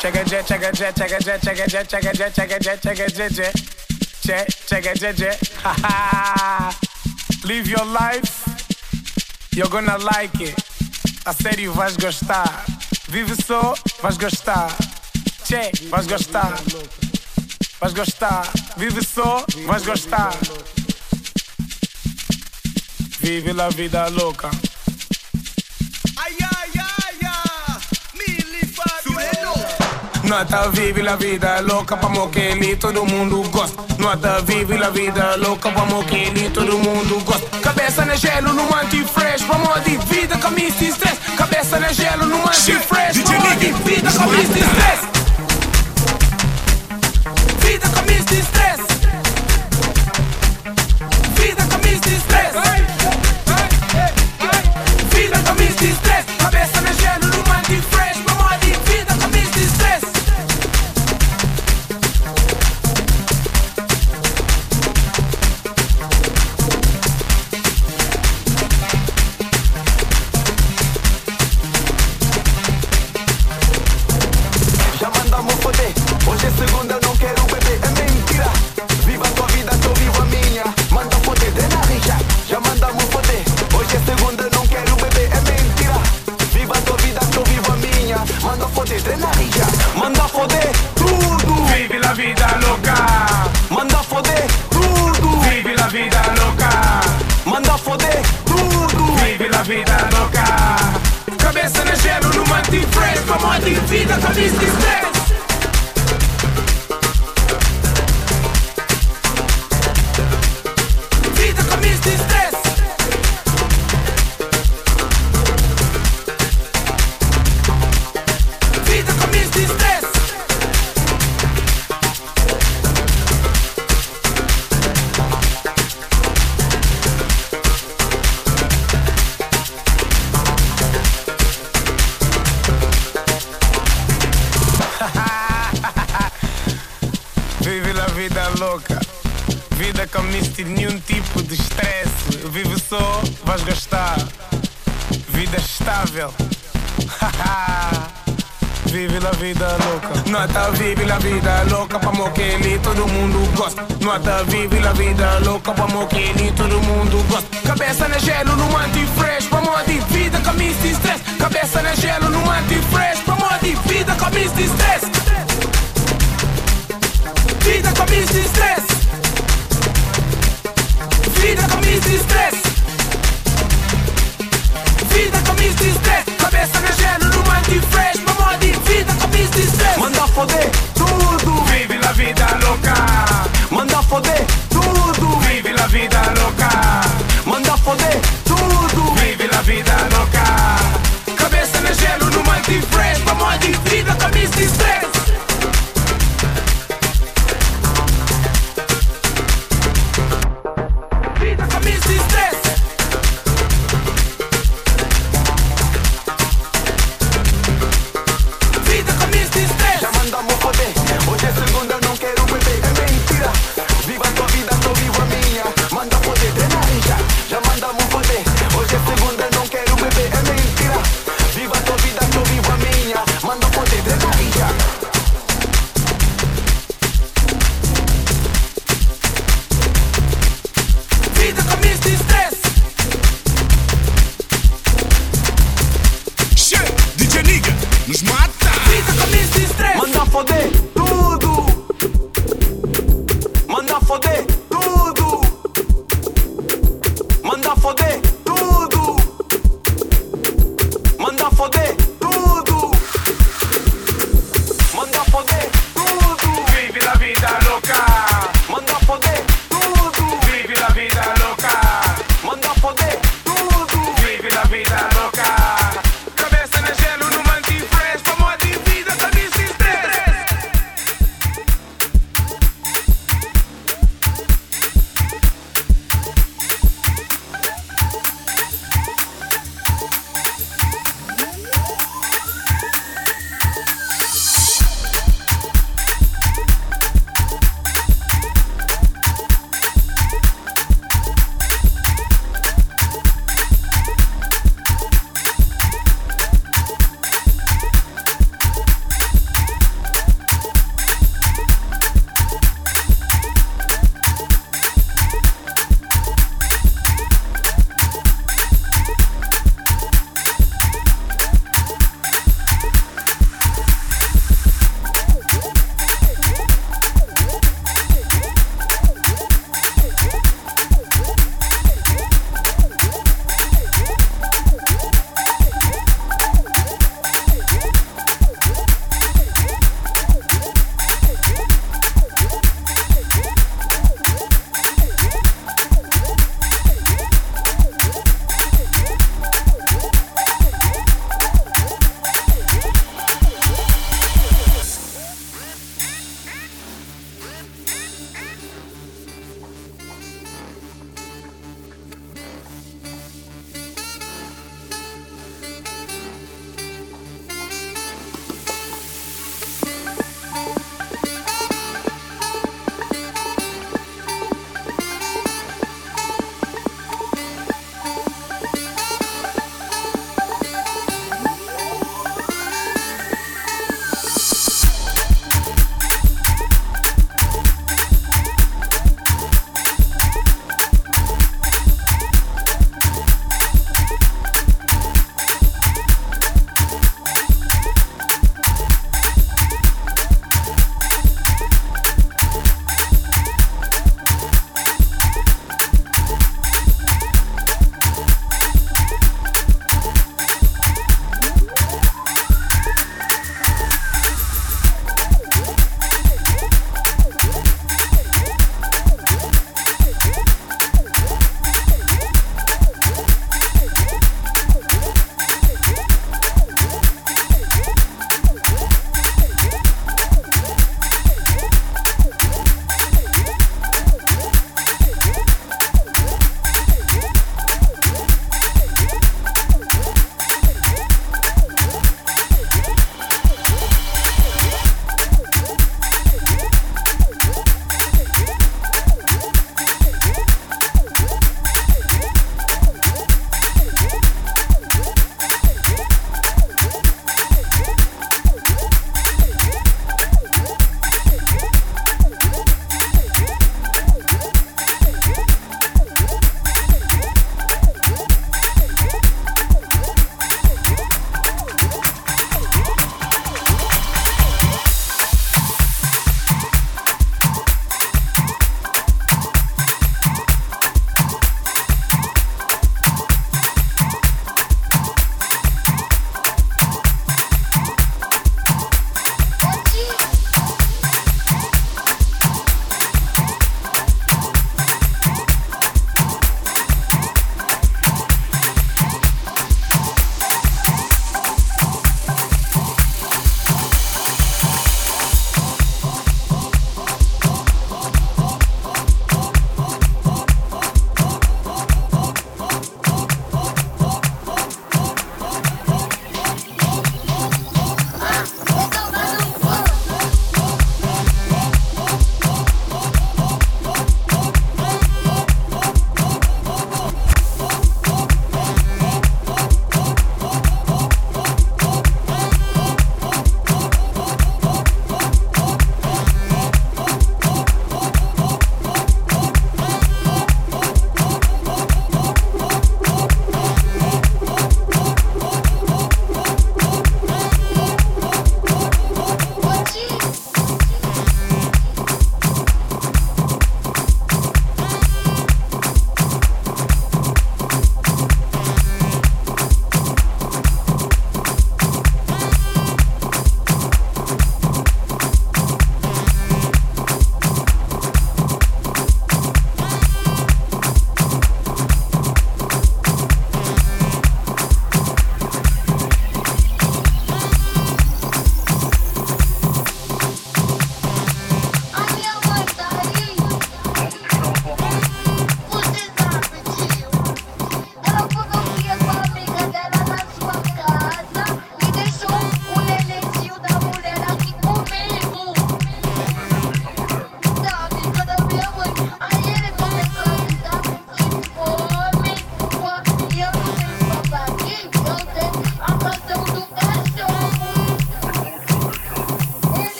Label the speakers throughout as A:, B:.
A: Chega jet, chega jet, chega jet, chega jet, chega jet, chega jet, chega jet, jet. Jet, chega jet, jet. Live your life. You're gonna like it. A sério, vais gostar. Vive só, vais gostar. Che, vais gostar. Vais gostar. Vive só, vais gostar. Vive la vida louca. Nota vive la vida louca pra moquele, todo mundo gosta. Nota vive la vida louca pra moquele, todo mundo gosta. Cabeça no gelo, no anti-fresh, vamos de vida, camisa de stress. Cabeça no gelo, no anti-fresh, vamos de vida, camisa de stress. Vida, camisa de stress. Vida, camisa de stress. Vida, camisa de stress. Cabeça no
B: Mandamos foder. Hoje é segunda, não quero beber. É mentira. Viva a tua vida, que eu vivo a minha. Manda foder, de na rija. Já mandamos foder. Hoje é segunda, não quero beber. É mentira. Viva a tua vida, que eu vivo a minha. Manda foder, de na rija. Manda foder tudo.
A: Vive la vida loca.
B: Manda foder tudo.
A: Vive la vida loca.
B: Manda foder tudo.
A: Vive la vida loca. Cabeça no gelo, no anti-fresh, vamos de vida, camisa de stress. Vida louca. Nota vive la vida louca pra moquele, todo mundo gosta. Nota vive la vida louca pra moquele, todo mundo gosta. Cabeça no gelo, no anti-fresh, pra de vida, camisa de stress. Cabeça no gelo, no anti-fresh, pra de vida, camisa de stress. Vida, camisa de stress. Vida, camisa de stress. Vida, camisa de stress. Cabeça no gelo, no anti-fresh,
B: Manda foder tudo.
A: Vive la vida loca.
B: Manda foder tudo.
A: Vive la vida loca.
C: Yeah.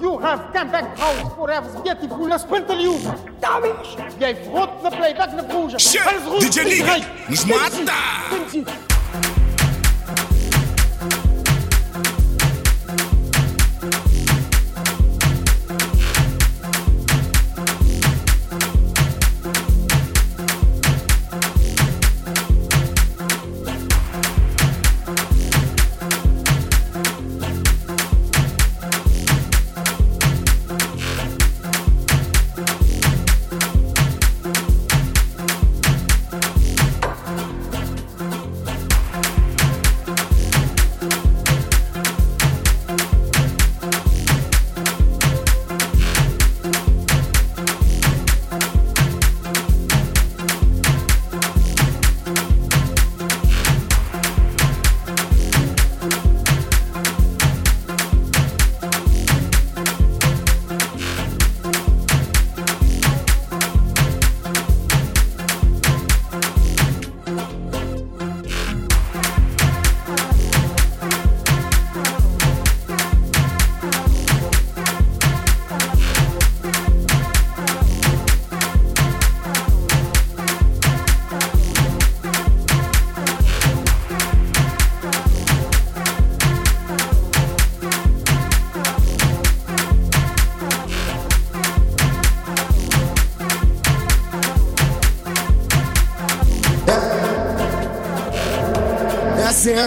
D: You have come back house forever, beautiful, spent you. Damage! Jij vrot de playback the broer.
A: Shit! DJ Nigga! Ons mata!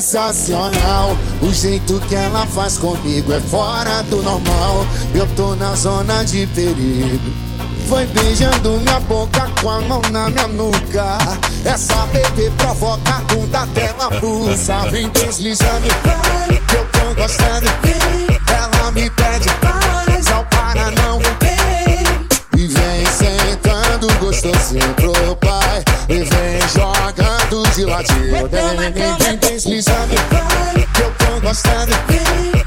E: sensacional. O jeito que ela faz comigo é fora do normal. Eu tô na zona de perigo. Foi beijando minha boca com a mão na minha nuca. Essa bebê provoca a bunda até na blusa. Vem deslizando, vai, que eu tô gostando. Ela me pede, paz, ao para não. E vem sentando gostosinho pro pai se latir. Tem vem deslizando, que eu tô gostando.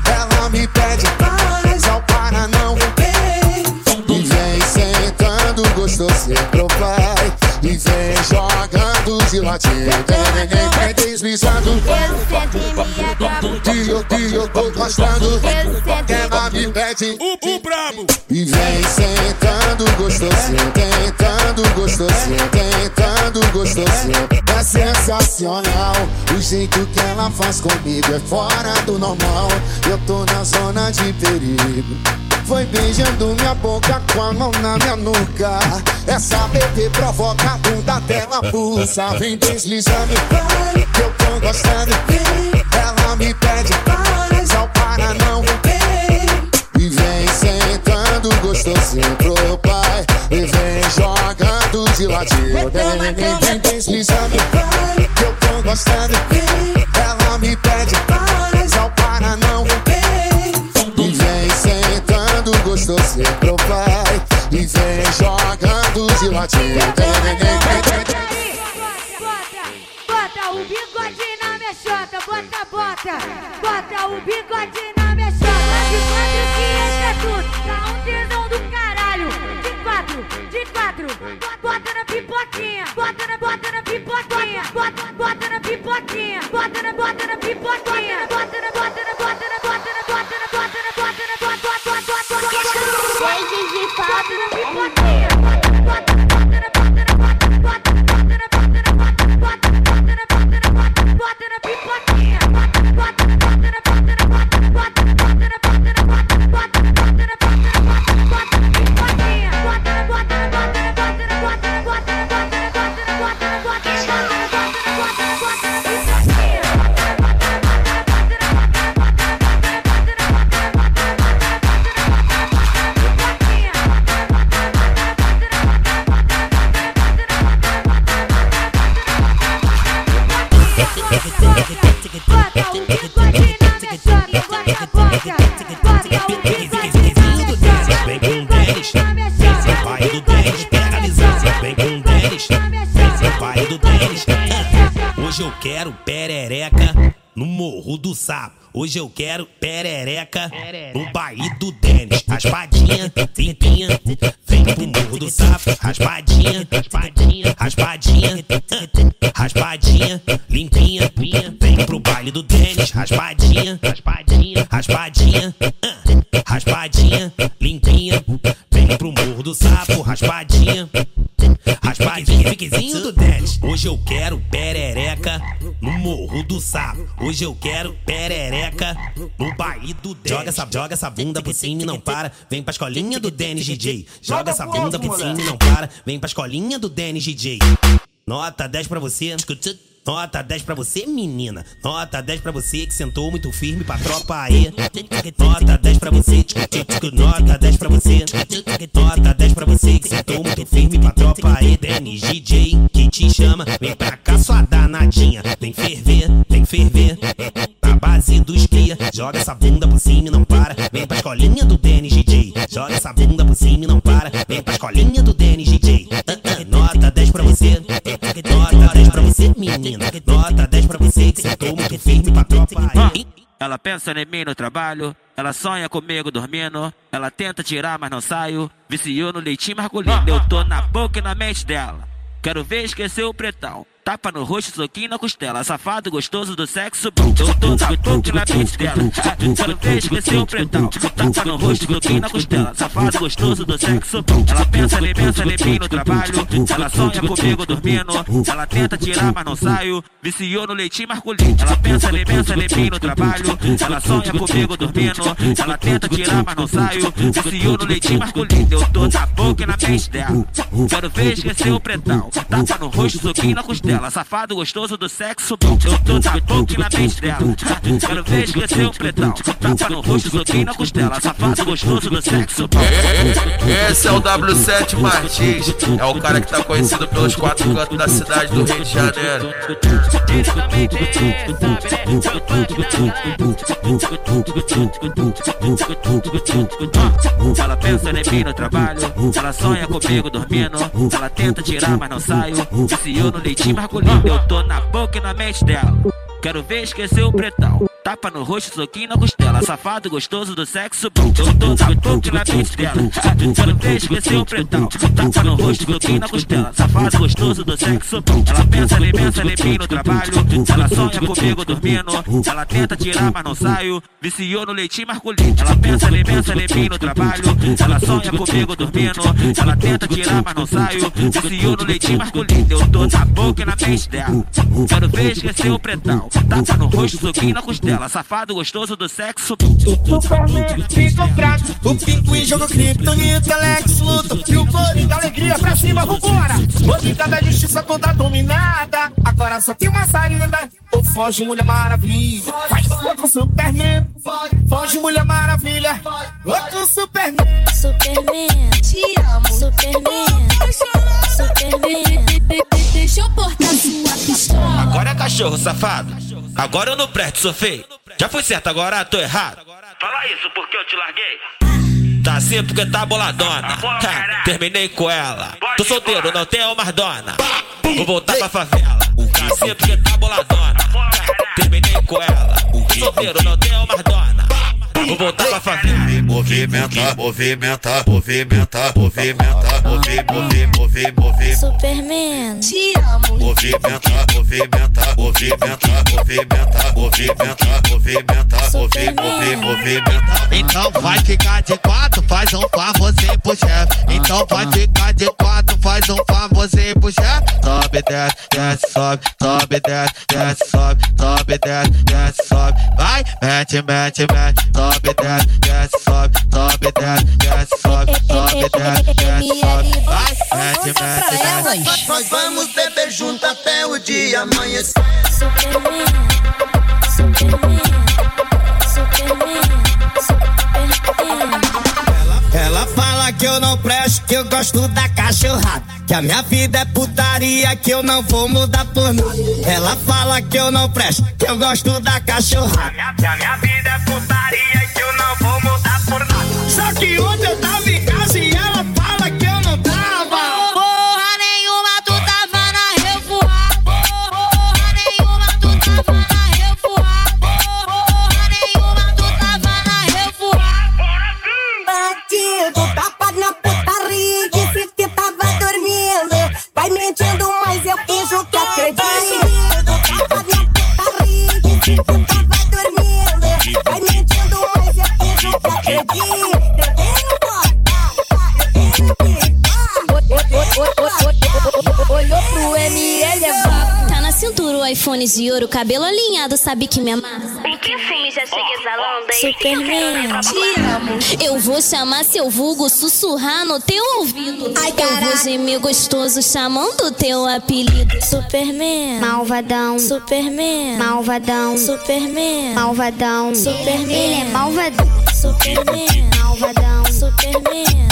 E: Ela me pede, mas ao para não. E vem sentando gostoso, vai. E vem jogando de latir. Tem ninguém deslizando. Que eu, que eu tô gostando. Ela me pede.
A: O brabo.
E: E vem sentando. gostosinho, é sensacional. O jeito que ela faz comigo é fora do normal. Eu tô na zona de perigo. Foi beijando minha boca com a mão na minha nuca. Essa bebê provoca a bunda dela pulsa. Vem deslizando, vai, que eu tô gostando. Vem, ela me pede, vai, só para não. Vem, e vem sentando gostosinho pro pode. Vem, vem, vem deslizando. Eu tô gostando. Ela me pede várias ao para não. E vem sentando gostoso, pro pai. E vem jogando de latim.
F: Bota o bigode na mexota, bota, bota, bota o bigode na
G: Sapo. Hoje eu quero perereca no baile do Denis. Raspadinha, limpinha, vem pro Morro do Sapo. Raspadinha, raspadinha, raspadinha, raspadinha, limpinha, vem pro baile do Denis, raspadinha, raspadinha, raspadinha, raspadinha, limpinha, vem pro morro do sapo, raspadinha. Raspadinha, fiquezinho do Denis. Hoje eu quero perereca no morro do sapo. Hoje eu quero perereca no baile do Denis. Joga essa, joga essa bunda por cima e não para. Vem pra escolinha do Denis DJ. Joga essa bunda por cima e não para. Vem pra escolinha do Denis DJ. Nota 10 pra você. Nota 10 pra você, menina. Nota 10 pra você que sentou muito firme pra tropa aí. Nota 10 pra você. Nota 10 pra você. Nota 10 pra você que sentou muito firme pra tropa aí. Denis DJ que te chama. Vem pra cá, sua danadinha. Vem ferver, vem ferver. Na base dos cria. Joga essa bunda por cima e não para. Vem pra escolinha do DJ. Joga essa bunda por cima e não para. Vem pra escolinha do DJ. Nota 10 pra você. Nota 10 pra você, menina. Nota 10 pra você que sentou muito firme pra tropa aí.
H: Ela pensa em mim no trabalho, ela sonha comigo dormindo, ela tenta tirar, mas não saio. Viciou no leitinho masculino, eu tô na boca e na mente dela. Quero ver esquecer o pretão. Tapa no rosto, soquinho na costela. Safado gostoso do sexo bom. Eu tô e na mente dela. Quero ver esquecer o pretão. Tapa no rosto, soquinho na costela. Safado gostoso do sexo bom. Ela pensa, ele pensa, mim no trabalho. Ela sonha comigo dormindo. Ela tenta tirar, mas não saio. Viciou no leitinho masculino. Ela pensa, ele pensa, mim no trabalho. Ela sonha comigo dormindo. Ela tenta tirar, mas não saio. Viciou no leitinho masculino. Eu tô na boca e na mente dela. Quero ver esquecer o pretão. Tapa no rosto, soquinho na costela. Safado gostoso do sexo. Eu tô na boca e na mente dela. Quero ver esquecer o pretão. Tapa no rosto, soquinho na costela. Safado gostoso do sexo.
I: Esse é o W7 Martins, é o cara que tá conhecido pelos quatro cantos da cidade do Rio de Janeiro.
H: Ela pensa em mim no trabalho, ela sonha comigo dormindo. Ela tenta tirar, mas não saio. Viciou no leitinho eu tô na boca e na mente dela. Quero ver esquecer o pretão. Tapa no rosto, soquinho na costela. Safado gostoso do sexo bom. Eu boca e na mente dela. Quero ver esquecer o pretão. Tapa no rosto, soquinho na costela. Safado gostoso do sexo bom. Ela pensa, ele pensa, ele no trabalho. Ela sonha comigo dormindo. Ela tenta tirar, mas não saio. Viciou no leitinho masculino. Ela pensa, ele pensa, ele no trabalho. Ela sonha comigo dormindo. Ela tenta tirar, mas não saio. Viciou no leitinho masculino. Eu boca e na mente dela. Quero ver esquecer o pretão. Tapa no rosto, soquinho na costela. Safado gostoso do sexo.
D: Superman fica fraco. O pinguim joga criptonita, Alex luta. E o Coringa, alegria pra cima, vambora. Hoje cada justiça toda dominada. Agora só tem uma saída. Ou foge, Mulher Maravilha. Faz outro Superman. Foge, Mulher Maravilha. Outro Superman.
J: Superman, te amo. Superman, Superman. Deixa eu portar sua pistola.
H: Agora é cachorro, safado. Agora eu não presto, sou feio. Já foi certo, agora tô errado. Fala isso porque eu te larguei. Tá assim porque tá boladona. Ha, terminei com ela. Tô solteiro, não tenho mais dona. Vou voltar pra favela. Tá assim porque tá boladona. Terminei com ela. Tô solteiro, não tenho mais dona. Vou voltar pra favela.
I: Movimenta, movimenta, movimenta, movimenta, movi, movi, movi, movi.
J: Superman, te amo.
I: Movimenta, movimenta, movimenta, movimenta, movimenta, movimenta, movi, movi, movimenta.
K: Então vai ficar de quatro, faz um famosinho pro chefe. Então vai ficar de quatro, faz um famosinho pro chefe. Sobe, desce, desce, sobe, sobe, desce, desce, sobe, sobe, desce, desce, sobe. Vai, mete, mete, mete, sobe, desce, desce, sobe, sobe, desce, desce, sobe, sobe, desce, desce, sobe. Vai, mete, mete, mete.
L: Nós vamos beber junto até o dia amanhecer.
J: Superman, Superman, Superman, Superman.
D: Ela fala que eu não presto, que eu gosto da cachorrada. Que a minha vida é putaria, que eu não vou mudar por nada. Ela fala que eu não presto, que eu gosto da cachorrada. Que a minha vida é putaria, que eu não vou mudar por nada. Só que ontem eu tava em casa e ela
M: fones de ouro, cabelo alinhado, sabe que me amassa.
N: Em que filme já chega exalando, hein?
M: Superman, te amo. Eu vou chamar seu vulgo, sussurrar no teu ouvido.
O: Ai,
M: Eu vou gemer gostoso, chamando teu apelido. Superman,
P: Malvadão,
M: Superman,
P: malvadão,
M: Superman,
P: malvadão.
M: Superman.
P: Ele é malvadão,
M: Superman,
P: malvadão,
M: Superman,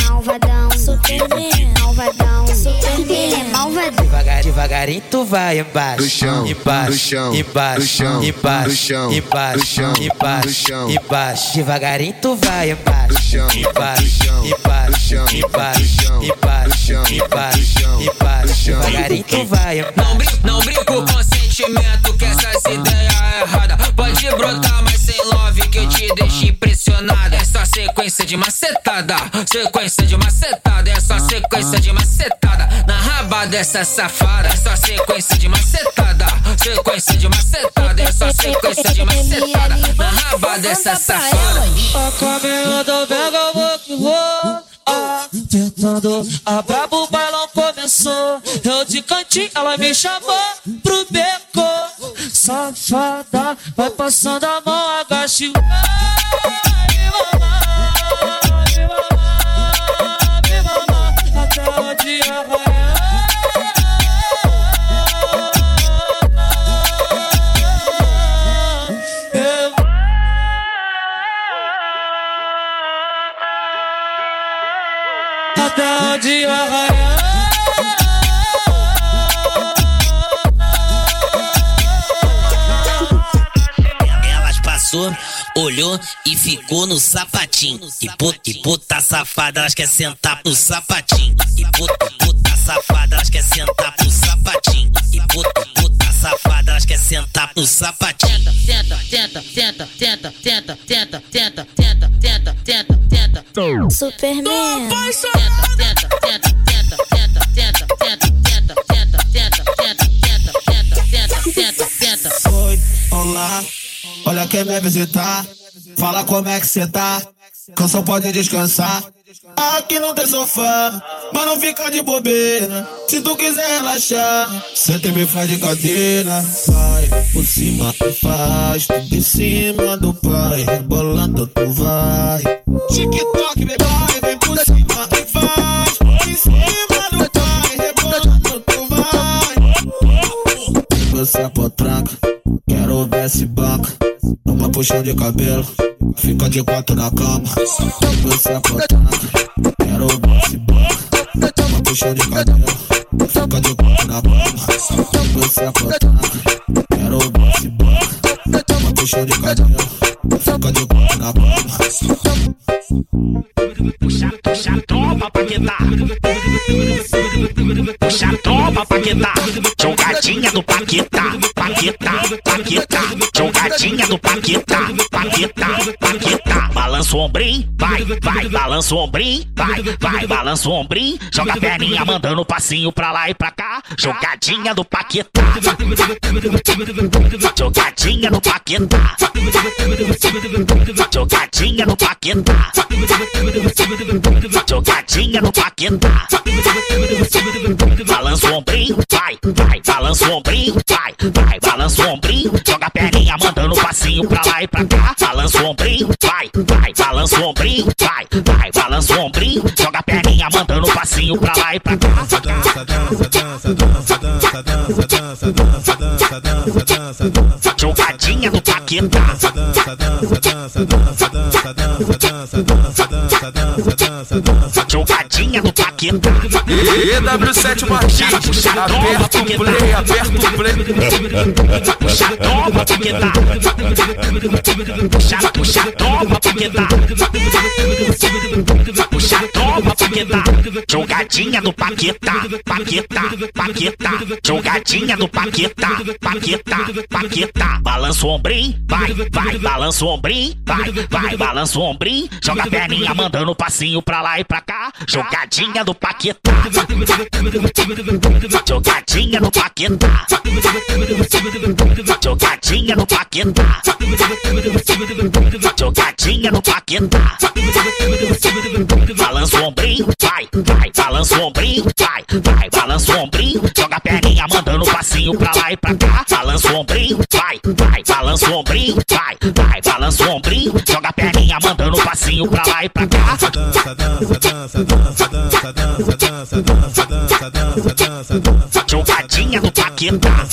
Q: Devagar, devagarinho tu vai embaixo,
L: Do chão,
Q: embaixo,
L: do chão,
Q: embaixo,
L: do chão,
Q: embaixo,
L: do chão,
Q: embaixo,
L: do chão,
Q: embaixo,
L: do chão.
Q: embaixo. Devagarinho tu vai embaixo,
L: Do chão,
Q: embaixo,
L: do chão,
Q: embaixo,
L: do chão,
Q: embaixo,
L: do chão,
Q: embaixo,
L: do chão,
Q: embaixo,
L: do chão, do
Q: embaixo.
L: chão.
Q: Devagarinho tu vai
R: Não,
Q: embaixo.
R: brin não brinco com sentimento, que essas ideias é errada. Pode brotar, mas sem love que eu te deixo impressionada. É só sequência de macetada, sequência de macetada, é só sequência de macetada. Na raba dessa safada, é só sequência de macetada, sequência de macetada, é só sequência de macetada. Na raba dessa safada.
S: A caminho do Vega, eu vou que vou. Ah, tentando, a brabo bailão começou. Eu de cantinho, ela me chamou pro beco. Safada, vai passando a mão, agache. Dia raiar.
T: Elas passou, olhou e ficou no sapatinho. E puta, e puta safada, elas quer sentar pro sapatinho. E puta, puta safada, elas quer sentar pro sapatinho. E puta, puta safada, elas quer sentar pro sapatinho.
S: Tenta, tenta, tenta, tenta, tenta, tenta, tenta, tenta.
U: Oi, olá, olha quem vem visitar. Fala como é que cê tá. Canção pode descansar. Aqui não tem sofá, mas não fica de bobeira. Se tu quiser relaxar, senta e me faz de cadeira. Vai por cima tu faz, em cima do pai. Rebolando tu vai. TikTok, bebê, vem por cima e faz. Em cima do pai, rebolando tu vai. Você é potranca, quero ver se banca. Numa puxão de cabelo, fica de quatro na cama. Você potranca, quero banca. Numa puxão de cabelo, fica de quatro na cama. Você potranca, quero banca. Numa puxão de cabelo, fica de quatro na cama.
T: Puxa, puxa a tropa pra. Puxa a tropa pra. Jogadinha do Paquetá, Paquetá, Paquetá. Jogadinha do Paquetá, Paquetá, Paquetá. Balança o ombrinho, vai, vai. Balança o ombrinho, vai, vai. Balança o ombrinho. Joga a perninha mandando passinho pra lá e pra cá. Jogadinha do Paquetá. Jogadinha do Paquetá. Jogadinha do Paquetá. Jogadinha no Paquetá. Balança o ombrinho, vai, vai. Balança o ombrinho, vai, vai. Balança o ombrinho, joga a perninha mandando passinho pra lá e pra cá. Balança o ombrinho, vai, vai. Balança o ombrinho, vai, vai. Balança o ombrinho, joga a perninha mandando passinho pra lá e pra cá. Jogadinha do Paquetá dança. Jogadinha no paquetá.
I: EW7 Martins, aperta o play, aperta o play.
T: Puxa, toma, paquetá. Puxa, puxa, toma, paquetá. Puxa a tropa, Paquetá. Jogadinha do Paquetá, Paquetá, Paquetá. Jogadinha do Paquetá, Paquetá, Paquetá. Balança o ombrinho, vai, vai. Balança o ombrinho, vai, vai. Balança o ombrinho. Joga a perninha mandando passinho pra lá e pra cá. Jogadinha do Paquetá. Jogadinha no Paquetá. Jogadinha no Paquetá. Jogadinha no Paquetá. Balança o ombrinho, vai, vai, balança o ombrinho, vai, vai, balança o ombrinho, joga a perninha mandando passinho pra lá e pra cá, balança o ombrinho, vai, vai, balança o ombrinho, vai, vai, balança o ombrinho, joga a perninha mandando passinho pra lá e pra cá.
V: Dança, dança, dança, dança, dança, dança, dança, dança, dança, dança, dança, dança.
T: Jogadinha do Paquetá.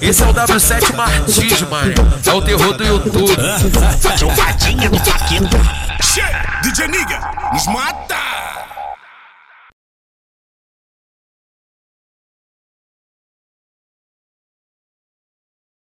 I: Esse é o W7 Martins, mano. É o terror do YouTube.
T: Jogadinha do Paquetá.
A: DJ Niga, Smart?